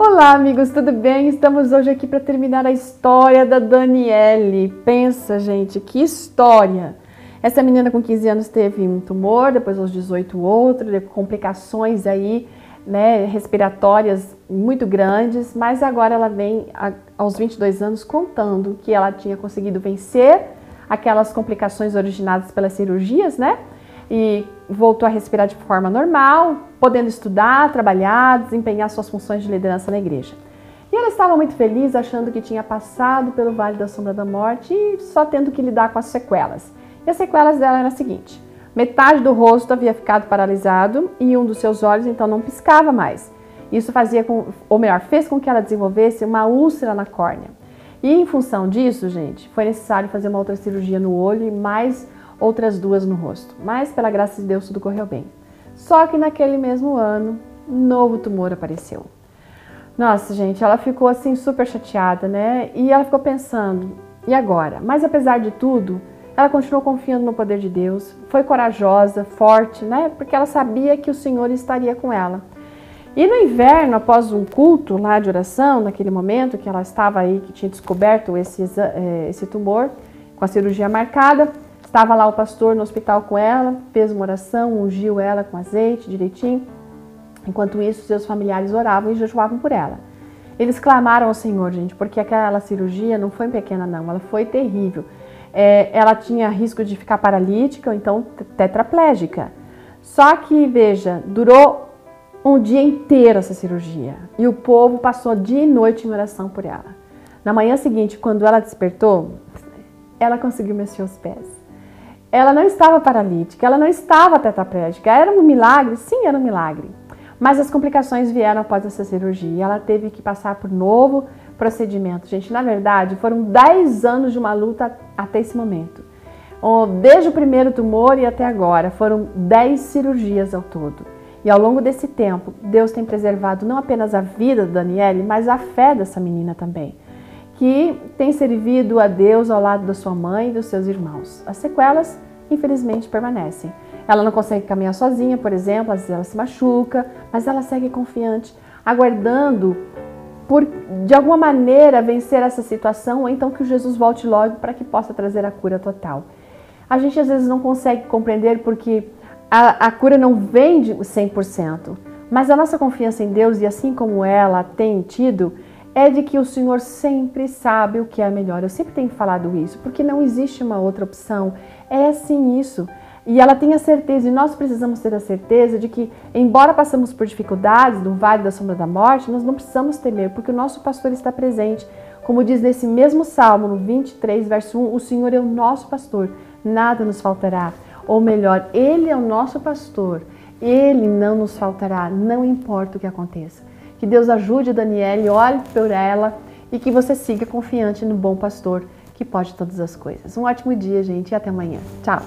Olá, amigos, tudo bem? Estamos hoje aqui para terminar a história da Daniele. Pensa, gente, que história! Essa menina com 15 anos teve um tumor, depois aos 18 outro, complicações aí, né, respiratórias muito grandes, mas agora ela vem aos 22 anos contando que ela tinha conseguido vencer aquelas complicações originadas pelas cirurgias, né? E voltou a respirar de forma normal, podendo estudar, trabalhar, desempenhar suas funções de liderança na igreja. E ela estava muito feliz, achando que tinha passado pelo vale da sombra da morte e só tendo que lidar com as sequelas. E as sequelas dela eram as seguintes: metade do rosto havia ficado paralisado e um dos seus olhos então não piscava mais. Isso fazia com, ou melhor, fez com que ela desenvolvesse uma úlcera na córnea. E em função disso, gente, foi necessário fazer uma outra cirurgia no olho e mais outras duas no rosto. Mas pela graça de Deus tudo correu bem. Só que naquele mesmo ano, novo tumor apareceu. Nossa, gente, ela ficou assim super chateada, né? E ela ficou pensando, e agora? Mas apesar de tudo, ela continuou confiando no poder de Deus, foi corajosa, forte, né? Porque ela sabia que o Senhor estaria com ela. E no inverno, após um culto lá de oração, naquele momento que ela estava aí, que tinha descoberto esse, eh, esse tumor, com a cirurgia marcada, estava lá o pastor no hospital com ela, fez uma oração, ungiu ela com azeite direitinho. Enquanto isso, seus familiares oravam e jejuavam por ela. Eles clamaram ao Senhor, gente, porque aquela cirurgia não foi pequena, não, ela foi terrível. É, ela tinha risco de ficar paralítica ou então tetraplégica. Só que, veja, durou um dia inteiro essa cirurgia. E o povo passou dia e noite em oração por ela. Na manhã seguinte, quando ela despertou, ela conseguiu mexer os pés. Ela não estava paralítica, ela não estava tetraplégica. Era um milagre? Sim, era um milagre. Mas as complicações vieram após essa cirurgia. Ela teve que passar por novo procedimento. Gente, na verdade, foram 10 anos de uma luta até esse momento. Desde o primeiro tumor e até agora, foram 10 cirurgias ao todo. E ao longo desse tempo, Deus tem preservado não apenas a vida do Daniele, mas a fé dessa menina também, que tem servido a Deus ao lado da sua mãe e dos seus irmãos. As sequelas, infelizmente, permanecem. Ela não consegue caminhar sozinha, por exemplo, às vezes ela se machuca, mas ela segue confiante, aguardando por de alguma maneira vencer essa situação ou então que Jesus volte logo para que possa trazer a cura total. A gente às vezes não consegue compreender porque a, a cura não vem de 100%, mas a nossa confiança em Deus, e assim como ela tem tido, é de que o Senhor sempre sabe o que é melhor. Eu sempre tenho falado isso, porque não existe uma outra opção. É assim isso. E ela tem a certeza, e nós precisamos ter a certeza de que, embora passamos por dificuldades no vale da sombra da morte, nós não precisamos temer, porque o nosso pastor está presente. Como diz nesse mesmo salmo, no 23, verso 1, o Senhor é o nosso pastor, nada nos faltará. Ou melhor, Ele é o nosso pastor. Ele não nos faltará, não importa o que aconteça. Que Deus ajude a Daniele, olhe por ela e que você siga confiante no bom pastor que pode todas as coisas. Um ótimo dia, gente, e até amanhã. Tchau!